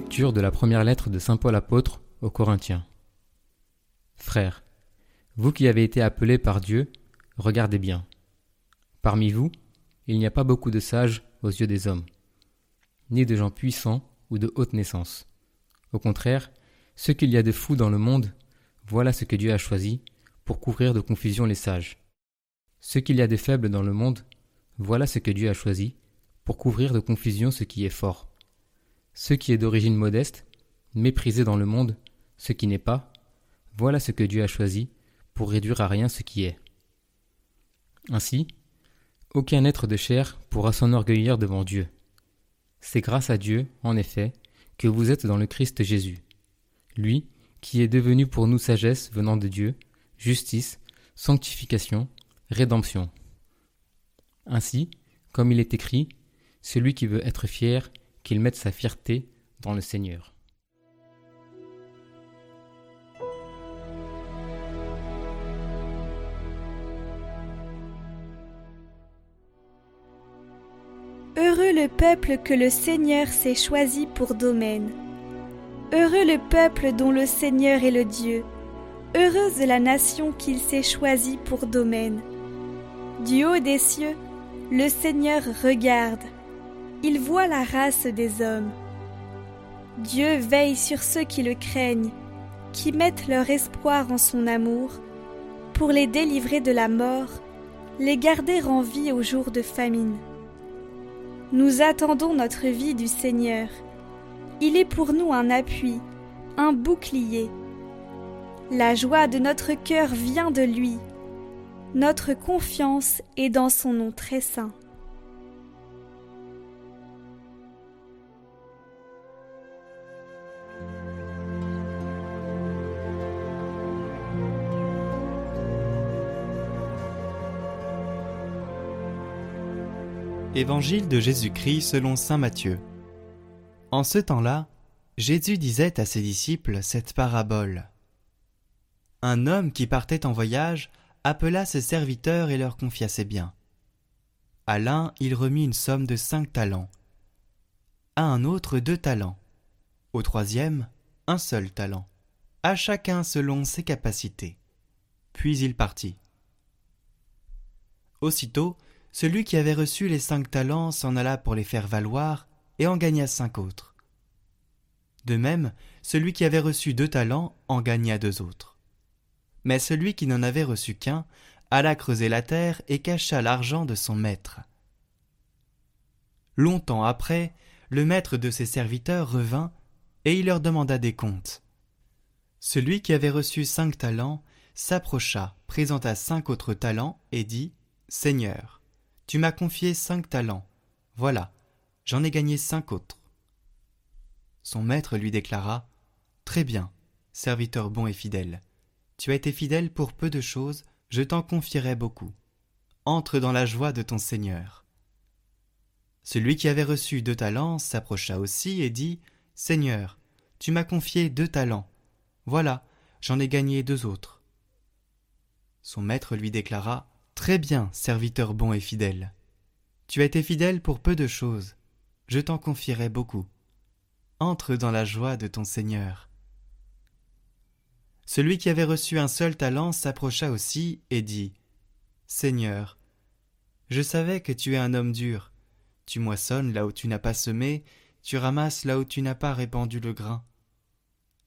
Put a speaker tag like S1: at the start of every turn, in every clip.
S1: Lecture de la première lettre de Saint Paul apôtre aux Corinthiens. Frères, vous qui avez été appelés par Dieu, regardez bien. Parmi vous, il n'y a pas beaucoup de sages aux yeux des hommes, ni de gens puissants ou de haute naissance. Au contraire, ce qu'il y a de fou dans le monde, voilà ce que Dieu a choisi pour couvrir de confusion les sages. Ce qu'il y a de faible dans le monde, voilà ce que Dieu a choisi pour couvrir de confusion ce qui est fort. Ce qui est d'origine modeste, méprisé dans le monde, ce qui n'est pas, voilà ce que Dieu a choisi pour réduire à rien ce qui est. Ainsi, aucun être de chair pourra s'enorgueillir devant Dieu. C'est grâce à Dieu, en effet, que vous êtes dans le Christ Jésus. Lui, qui est devenu pour nous sagesse venant de Dieu, justice, sanctification, rédemption. Ainsi, comme il est écrit, celui qui veut être fier, qu'il mette sa fierté dans le Seigneur.
S2: Heureux le peuple que le Seigneur s'est choisi pour domaine. Heureux le peuple dont le Seigneur est le Dieu. Heureuse la nation qu'il s'est choisie pour domaine. Du haut des cieux, le Seigneur regarde il voit la race des hommes. Dieu veille sur ceux qui le craignent, qui mettent leur espoir en son amour, pour les délivrer de la mort, les garder en vie au jour de famine. Nous attendons notre vie du Seigneur. Il est pour nous un appui, un bouclier. La joie de notre cœur vient de lui. Notre confiance est dans son nom très saint.
S3: Évangile de Jésus-Christ selon Saint Matthieu. En ce temps-là, Jésus disait à ses disciples cette parabole. Un homme qui partait en voyage appela ses serviteurs et leur confia ses biens. À l'un, il remit une somme de cinq talents, à un autre deux talents, au troisième, un seul talent, à chacun selon ses capacités. Puis il partit. Aussitôt, celui qui avait reçu les cinq talents s'en alla pour les faire valoir et en gagna cinq autres. De même, celui qui avait reçu deux talents en gagna deux autres. Mais celui qui n'en avait reçu qu'un alla creuser la terre et cacha l'argent de son maître. Longtemps après, le maître de ses serviteurs revint et il leur demanda des comptes. Celui qui avait reçu cinq talents s'approcha, présenta cinq autres talents et dit Seigneur, tu m'as confié cinq talents. Voilà, j'en ai gagné cinq autres. Son maître lui déclara Très bien, serviteur bon et fidèle. Tu as été fidèle pour peu de choses, je t'en confierai beaucoup. Entre dans la joie de ton Seigneur. Celui qui avait reçu deux talents s'approcha aussi et dit Seigneur, tu m'as confié deux talents. Voilà, j'en ai gagné deux autres. Son maître lui déclara Très bien, serviteur bon et fidèle. Tu as été fidèle pour peu de choses, je t'en confierai beaucoup. Entre dans la joie de ton Seigneur. Celui qui avait reçu un seul talent s'approcha aussi et dit Seigneur, je savais que tu es un homme dur. Tu moissonnes là où tu n'as pas semé, tu ramasses là où tu n'as pas répandu le grain.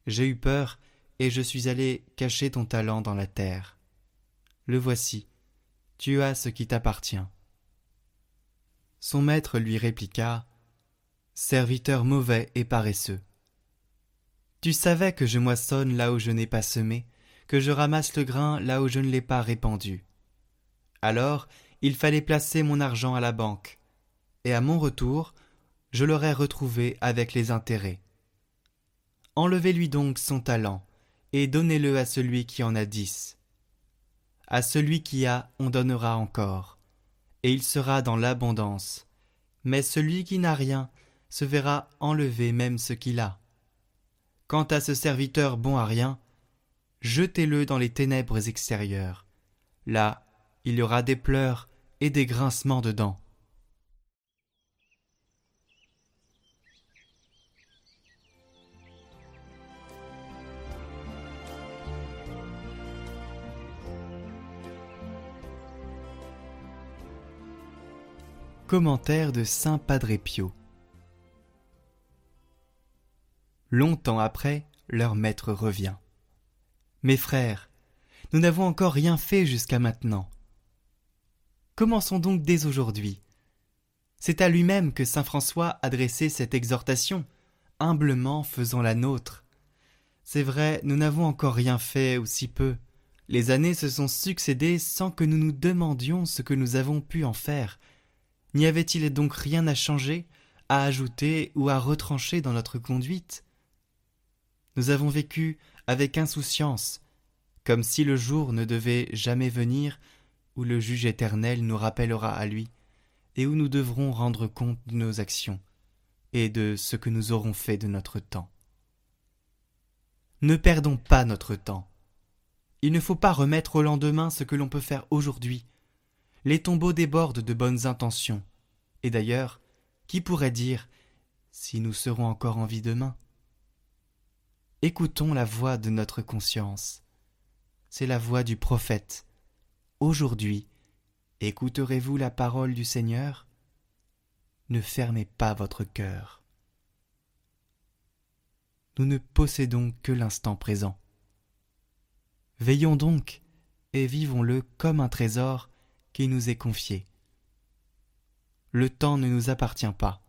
S3: J'ai eu peur, et je suis allé cacher ton talent dans la terre. Le voici, tu as ce qui t'appartient. Son maître lui répliqua Serviteur mauvais et paresseux. Tu savais que je moissonne là où je n'ai pas semé, que je ramasse le grain là où je ne l'ai pas répandu. Alors il fallait placer mon argent à la banque, et à mon retour, je l'aurais retrouvé avec les intérêts. Enlevez-lui donc son talent, et donnez-le à celui qui en a dix. À celui qui a, on donnera encore, et il sera dans l'abondance. Mais celui qui n'a rien se verra enlever même ce qu'il a. Quant à ce serviteur bon à rien, jetez-le dans les ténèbres extérieures. Là, il y aura des pleurs et des grincements de dents. Commentaire de Saint Padre Pio Longtemps après, leur maître revient. Mes frères, nous n'avons encore rien fait jusqu'à maintenant. Commençons donc dès aujourd'hui. C'est à lui-même que saint François adressait cette exhortation, humblement faisant la nôtre. C'est vrai, nous n'avons encore rien fait ou si peu. Les années se sont succédées sans que nous nous demandions ce que nous avons pu en faire, N'y avait-il donc rien à changer, à ajouter ou à retrancher dans notre conduite? Nous avons vécu avec insouciance, comme si le jour ne devait jamais venir où le juge éternel nous rappellera à lui, et où nous devrons rendre compte de nos actions, et de ce que nous aurons fait de notre temps. Ne perdons pas notre temps. Il ne faut pas remettre au lendemain ce que l'on peut faire aujourd'hui, les tombeaux débordent de bonnes intentions. Et d'ailleurs, qui pourrait dire si nous serons encore en vie demain? Écoutons la voix de notre conscience. C'est la voix du prophète. Aujourd'hui, écouterez-vous la parole du Seigneur? Ne fermez pas votre cœur. Nous ne possédons que l'instant présent. Veillons donc et vivons-le comme un trésor qui nous est confié. Le temps ne nous appartient pas.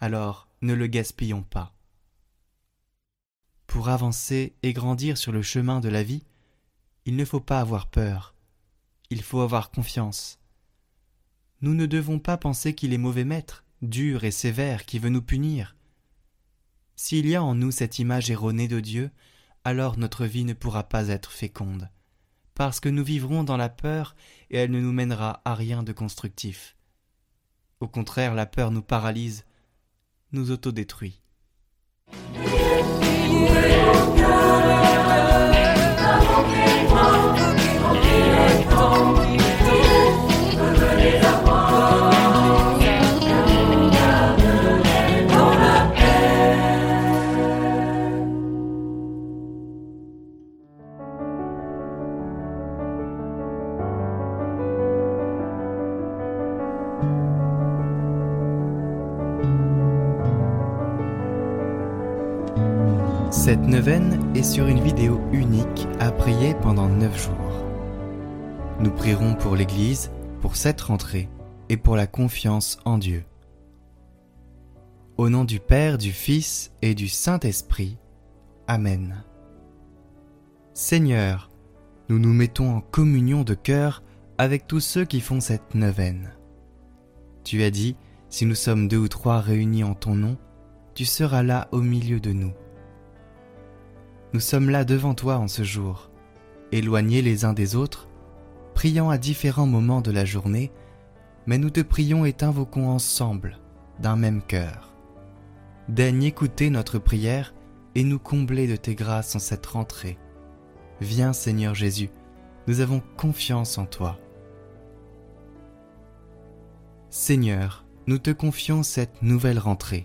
S3: Alors ne le gaspillons pas. Pour avancer et grandir sur le chemin de la vie, il ne faut pas avoir peur, il faut avoir confiance. Nous ne devons pas penser qu'il est mauvais maître, dur et sévère, qui veut nous punir. S'il y a en nous cette image erronée de Dieu, alors notre vie ne pourra pas être féconde parce que nous vivrons dans la peur et elle ne nous mènera à rien de constructif. Au contraire, la peur nous paralyse, nous autodétruit. Cette neuvaine est sur une vidéo unique à prier pendant neuf jours. Nous prierons pour l'Église, pour cette rentrée et pour la confiance en Dieu. Au nom du Père, du Fils et du Saint-Esprit. Amen. Seigneur, nous nous mettons en communion de cœur avec tous ceux qui font cette neuvaine. Tu as dit, si nous sommes deux ou trois réunis en ton nom, tu seras là au milieu de nous. Nous sommes là devant toi en ce jour, éloignés les uns des autres, priant à différents moments de la journée, mais nous te prions et t'invoquons ensemble, d'un même cœur. Daigne écouter notre prière et nous combler de tes grâces en cette rentrée. Viens Seigneur Jésus, nous avons confiance en toi. Seigneur, nous te confions cette nouvelle rentrée.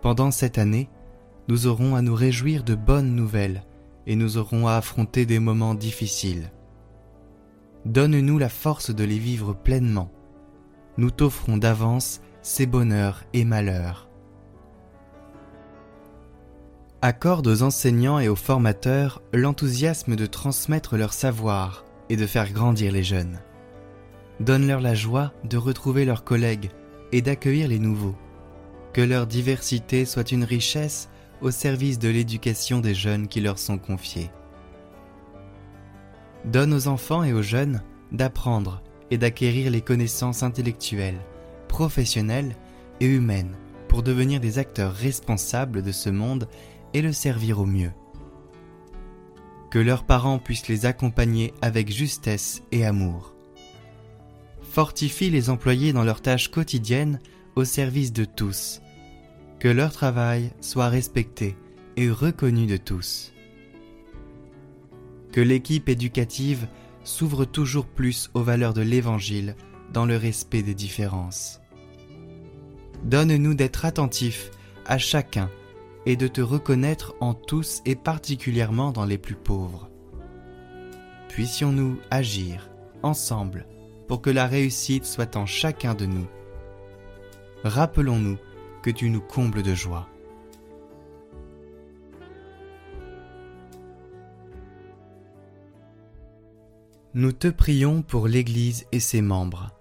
S3: Pendant cette année, nous aurons à nous réjouir de bonnes nouvelles et nous aurons à affronter des moments difficiles. Donne-nous la force de les vivre pleinement. Nous t'offrons d'avance ces bonheurs et malheurs. Accorde aux enseignants et aux formateurs l'enthousiasme de transmettre leur savoir et de faire grandir les jeunes. Donne-leur la joie de retrouver leurs collègues et d'accueillir les nouveaux. Que leur diversité soit une richesse au service de l'éducation des jeunes qui leur sont confiés. Donne aux enfants et aux jeunes d'apprendre et d'acquérir les connaissances intellectuelles, professionnelles et humaines pour devenir des acteurs responsables de ce monde et le servir au mieux. Que leurs parents puissent les accompagner avec justesse et amour. Fortifie les employés dans leurs tâches quotidiennes au service de tous que leur travail soit respecté et reconnu de tous. Que l'équipe éducative s'ouvre toujours plus aux valeurs de l'Évangile dans le respect des différences. Donne-nous d'être attentifs à chacun et de te reconnaître en tous et particulièrement dans les plus pauvres. Puissions-nous agir ensemble pour que la réussite soit en chacun de nous. Rappelons-nous que tu nous combles de joie. Nous te prions pour l'Église et ses membres.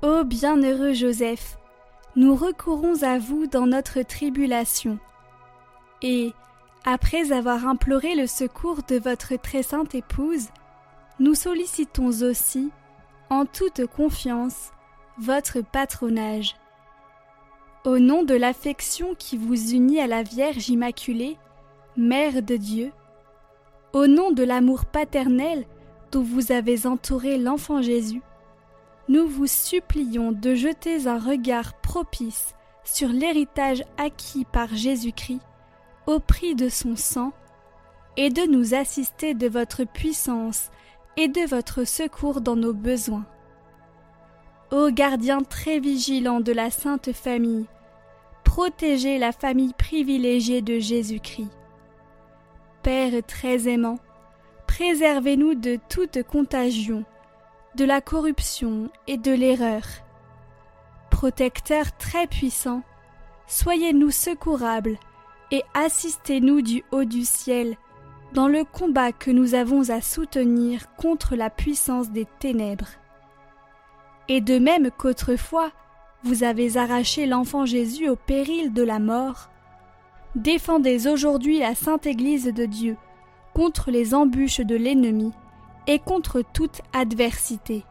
S2: Ô bienheureux Joseph, nous recourons à vous dans notre tribulation. Et, après avoir imploré le secours de votre très sainte épouse, nous sollicitons aussi, en toute confiance, votre patronage. Au nom de l'affection qui vous unit à la Vierge Immaculée, Mère de Dieu, au nom de l'amour paternel dont vous avez entouré l'enfant Jésus, nous vous supplions de jeter un regard propice sur l'héritage acquis par Jésus-Christ au prix de son sang, et de nous assister de votre puissance et de votre secours dans nos besoins. Ô gardien très vigilant de la Sainte Famille, protégez la famille privilégiée de Jésus-Christ. Père très aimant, préservez-nous de toute contagion, de la corruption et de l'erreur. Protecteur très puissant, soyez-nous secourables et assistez-nous du haut du ciel dans le combat que nous avons à soutenir contre la puissance des ténèbres. Et de même qu'autrefois vous avez arraché l'enfant Jésus au péril de la mort, défendez aujourd'hui la sainte Église de Dieu contre les embûches de l'ennemi et contre toute adversité.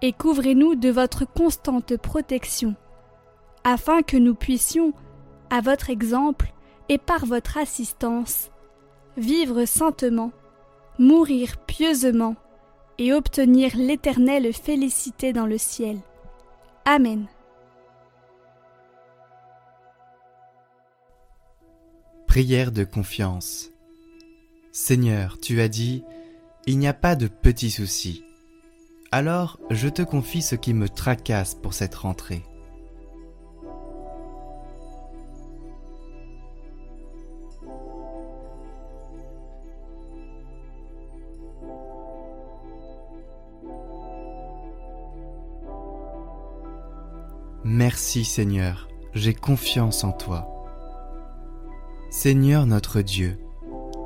S2: Et couvrez-nous de votre constante protection, afin que nous puissions, à votre exemple et par votre assistance, vivre saintement, mourir pieusement et obtenir l'éternelle félicité dans le ciel. Amen.
S3: Prière de confiance. Seigneur, tu as dit, il n'y a pas de petits soucis. Alors je te confie ce qui me tracasse pour cette rentrée. Merci Seigneur, j'ai confiance en toi. Seigneur notre Dieu,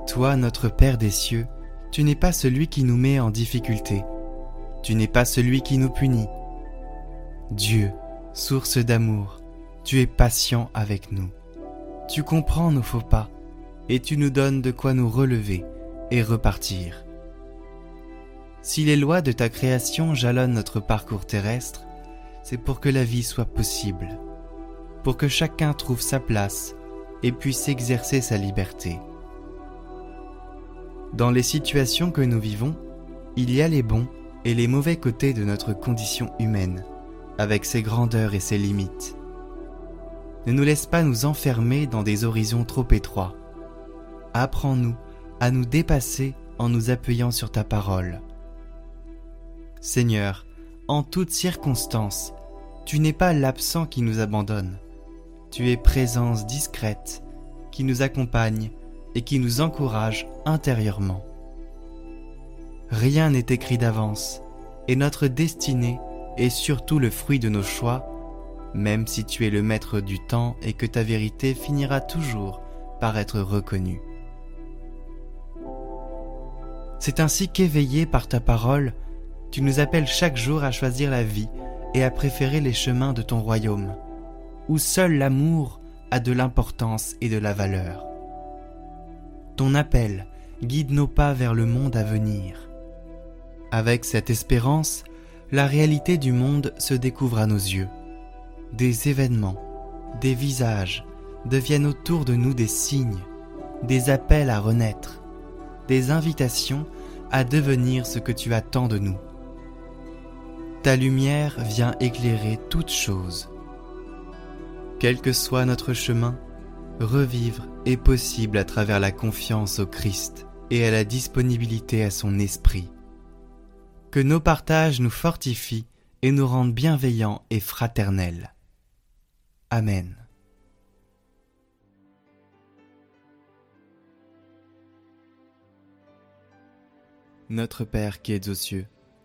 S3: toi notre Père des cieux, tu n'es pas celui qui nous met en difficulté, tu n'es pas celui qui nous punit. Dieu, source d'amour, tu es patient avec nous. Tu comprends nos faux pas et tu nous donnes de quoi nous relever et repartir. Si les lois de ta création jalonnent notre parcours terrestre, c'est pour que la vie soit possible, pour que chacun trouve sa place et puisse exercer sa liberté. Dans les situations que nous vivons, il y a les bons et les mauvais côtés de notre condition humaine, avec ses grandeurs et ses limites. Ne nous laisse pas nous enfermer dans des horizons trop étroits. Apprends-nous à nous dépasser en nous appuyant sur ta parole. Seigneur, en toutes circonstances, tu n'es pas l'absent qui nous abandonne. Tu es présence discrète qui nous accompagne et qui nous encourage intérieurement. Rien n'est écrit d'avance et notre destinée est surtout le fruit de nos choix, même si tu es le maître du temps et que ta vérité finira toujours par être reconnue. C'est ainsi qu'éveillé par ta parole, tu nous appelles chaque jour à choisir la vie et à préférer les chemins de ton royaume, où seul l'amour a de l'importance et de la valeur. Ton appel guide nos pas vers le monde à venir. Avec cette espérance, la réalité du monde se découvre à nos yeux. Des événements, des visages deviennent autour de nous des signes, des appels à renaître, des invitations à devenir ce que tu attends de nous. Ta lumière vient éclairer toutes choses. Quel que soit notre chemin, revivre est possible à travers la confiance au Christ et à la disponibilité à son esprit. Que nos partages nous fortifient et nous rendent bienveillants et fraternels. Amen. Notre Père qui es aux cieux,